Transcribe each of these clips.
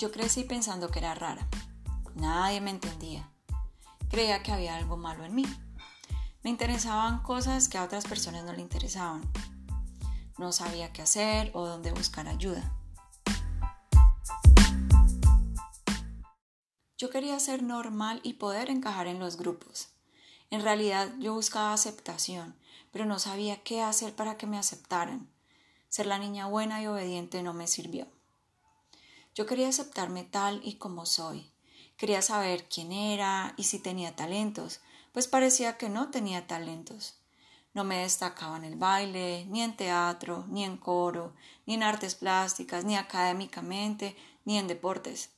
Yo crecí pensando que era rara. Nadie me entendía. Creía que había algo malo en mí. Me interesaban cosas que a otras personas no le interesaban. No sabía qué hacer o dónde buscar ayuda. Yo quería ser normal y poder encajar en los grupos. En realidad yo buscaba aceptación, pero no sabía qué hacer para que me aceptaran. Ser la niña buena y obediente no me sirvió. Yo quería aceptarme tal y como soy. Quería saber quién era y si tenía talentos, pues parecía que no tenía talentos. No me destacaba en el baile, ni en teatro, ni en coro, ni en artes plásticas, ni académicamente, ni en deportes.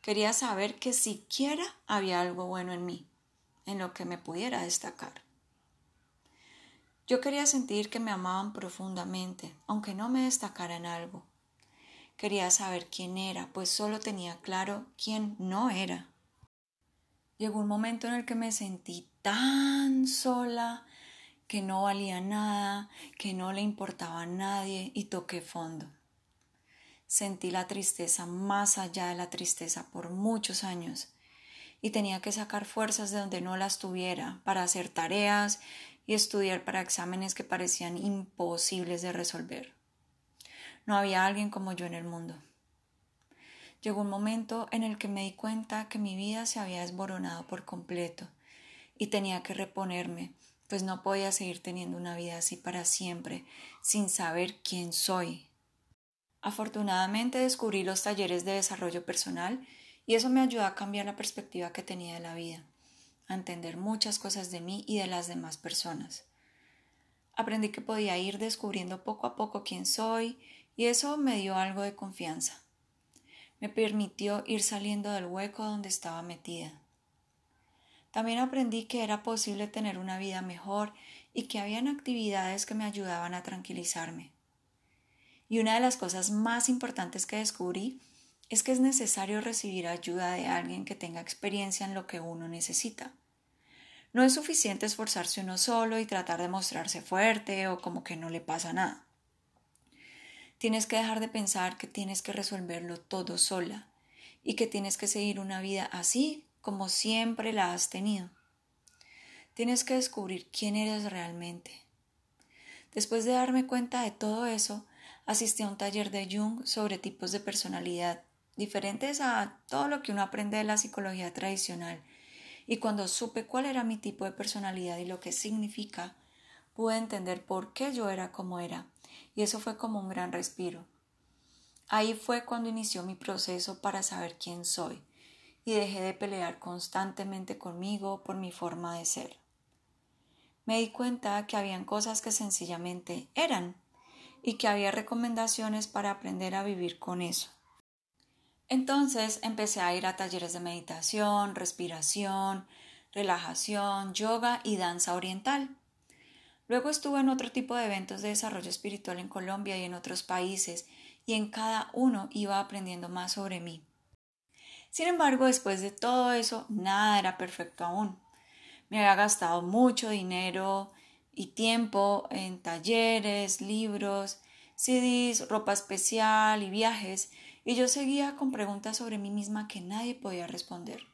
Quería saber que siquiera había algo bueno en mí, en lo que me pudiera destacar. Yo quería sentir que me amaban profundamente, aunque no me destacara en algo. Quería saber quién era, pues solo tenía claro quién no era. Llegó un momento en el que me sentí tan sola, que no valía nada, que no le importaba a nadie y toqué fondo. Sentí la tristeza más allá de la tristeza por muchos años y tenía que sacar fuerzas de donde no las tuviera para hacer tareas y estudiar para exámenes que parecían imposibles de resolver. No había alguien como yo en el mundo. Llegó un momento en el que me di cuenta que mi vida se había desboronado por completo y tenía que reponerme, pues no podía seguir teniendo una vida así para siempre, sin saber quién soy Afortunadamente descubrí los talleres de desarrollo personal y eso me ayudó a cambiar la perspectiva que tenía de la vida, a entender muchas cosas de mí y de las demás personas. Aprendí que podía ir descubriendo poco a poco quién soy y eso me dio algo de confianza. Me permitió ir saliendo del hueco donde estaba metida. También aprendí que era posible tener una vida mejor y que habían actividades que me ayudaban a tranquilizarme. Y una de las cosas más importantes que descubrí es que es necesario recibir ayuda de alguien que tenga experiencia en lo que uno necesita. No es suficiente esforzarse uno solo y tratar de mostrarse fuerte o como que no le pasa nada. Tienes que dejar de pensar que tienes que resolverlo todo sola y que tienes que seguir una vida así como siempre la has tenido. Tienes que descubrir quién eres realmente. Después de darme cuenta de todo eso, asistí a un taller de Jung sobre tipos de personalidad, diferentes a todo lo que uno aprende de la psicología tradicional. Y cuando supe cuál era mi tipo de personalidad y lo que significa, pude entender por qué yo era como era. Y eso fue como un gran respiro. Ahí fue cuando inició mi proceso para saber quién soy y dejé de pelear constantemente conmigo por mi forma de ser. Me di cuenta que habían cosas que sencillamente eran y que había recomendaciones para aprender a vivir con eso. Entonces empecé a ir a talleres de meditación, respiración, relajación, yoga y danza oriental. Luego estuve en otro tipo de eventos de desarrollo espiritual en Colombia y en otros países, y en cada uno iba aprendiendo más sobre mí. Sin embargo, después de todo eso, nada era perfecto aún. Me había gastado mucho dinero y tiempo en talleres, libros, CDs, ropa especial y viajes, y yo seguía con preguntas sobre mí misma que nadie podía responder.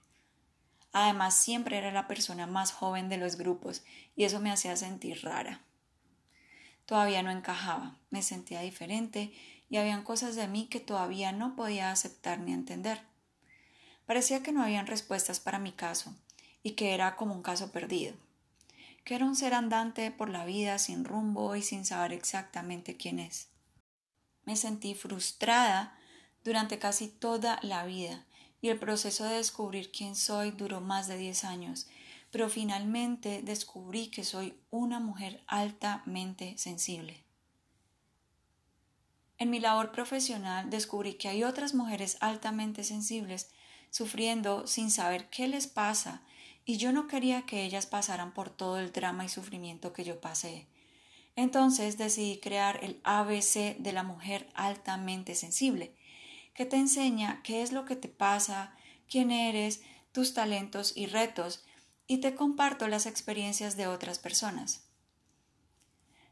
Además, siempre era la persona más joven de los grupos, y eso me hacía sentir rara. Todavía no encajaba, me sentía diferente, y habían cosas de mí que todavía no podía aceptar ni entender. Parecía que no habían respuestas para mi caso, y que era como un caso perdido que era un ser andante por la vida sin rumbo y sin saber exactamente quién es. Me sentí frustrada durante casi toda la vida y el proceso de descubrir quién soy duró más de diez años, pero finalmente descubrí que soy una mujer altamente sensible. En mi labor profesional descubrí que hay otras mujeres altamente sensibles sufriendo sin saber qué les pasa y yo no quería que ellas pasaran por todo el drama y sufrimiento que yo pasé. Entonces decidí crear el ABC de la mujer altamente sensible, que te enseña qué es lo que te pasa, quién eres, tus talentos y retos, y te comparto las experiencias de otras personas.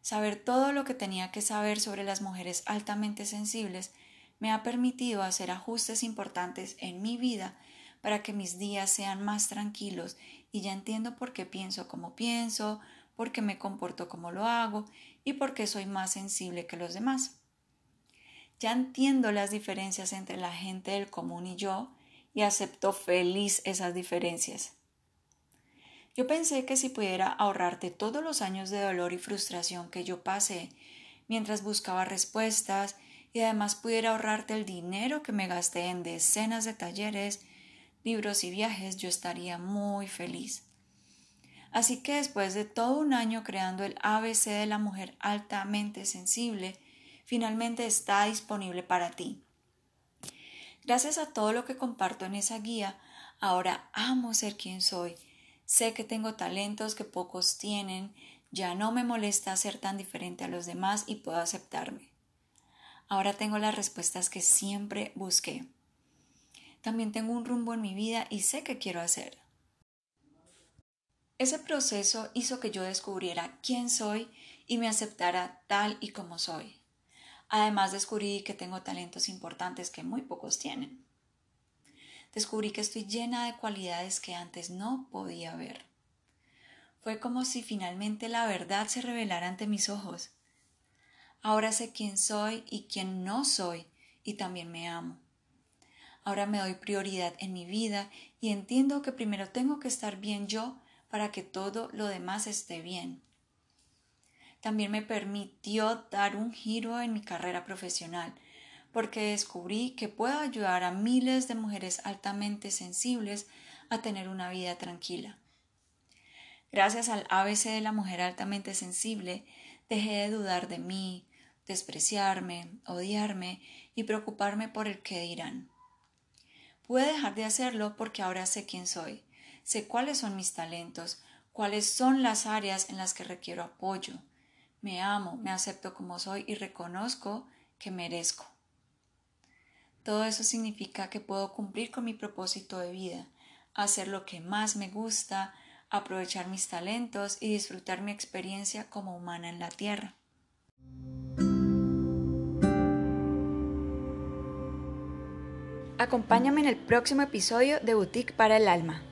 Saber todo lo que tenía que saber sobre las mujeres altamente sensibles me ha permitido hacer ajustes importantes en mi vida para que mis días sean más tranquilos y ya entiendo por qué pienso como pienso, por qué me comporto como lo hago y por qué soy más sensible que los demás. Ya entiendo las diferencias entre la gente del común y yo y acepto feliz esas diferencias. Yo pensé que si pudiera ahorrarte todos los años de dolor y frustración que yo pasé mientras buscaba respuestas y además pudiera ahorrarte el dinero que me gasté en decenas de talleres, libros y viajes, yo estaría muy feliz. Así que después de todo un año creando el ABC de la mujer altamente sensible, finalmente está disponible para ti. Gracias a todo lo que comparto en esa guía, ahora amo ser quien soy. Sé que tengo talentos que pocos tienen, ya no me molesta ser tan diferente a los demás y puedo aceptarme. Ahora tengo las respuestas que siempre busqué. También tengo un rumbo en mi vida y sé qué quiero hacer. Ese proceso hizo que yo descubriera quién soy y me aceptara tal y como soy. Además descubrí que tengo talentos importantes que muy pocos tienen. Descubrí que estoy llena de cualidades que antes no podía ver. Fue como si finalmente la verdad se revelara ante mis ojos. Ahora sé quién soy y quién no soy y también me amo. Ahora me doy prioridad en mi vida y entiendo que primero tengo que estar bien yo para que todo lo demás esté bien también me permitió dar un giro en mi carrera profesional, porque descubrí que puedo ayudar a miles de mujeres altamente sensibles a tener una vida tranquila. Gracias al ABC de la mujer altamente sensible, dejé de dudar de mí, despreciarme, odiarme y preocuparme por el que dirán. Pude dejar de hacerlo porque ahora sé quién soy, sé cuáles son mis talentos, cuáles son las áreas en las que requiero apoyo, me amo, me acepto como soy y reconozco que merezco. Todo eso significa que puedo cumplir con mi propósito de vida, hacer lo que más me gusta, aprovechar mis talentos y disfrutar mi experiencia como humana en la Tierra. Acompáñame en el próximo episodio de Boutique para el Alma.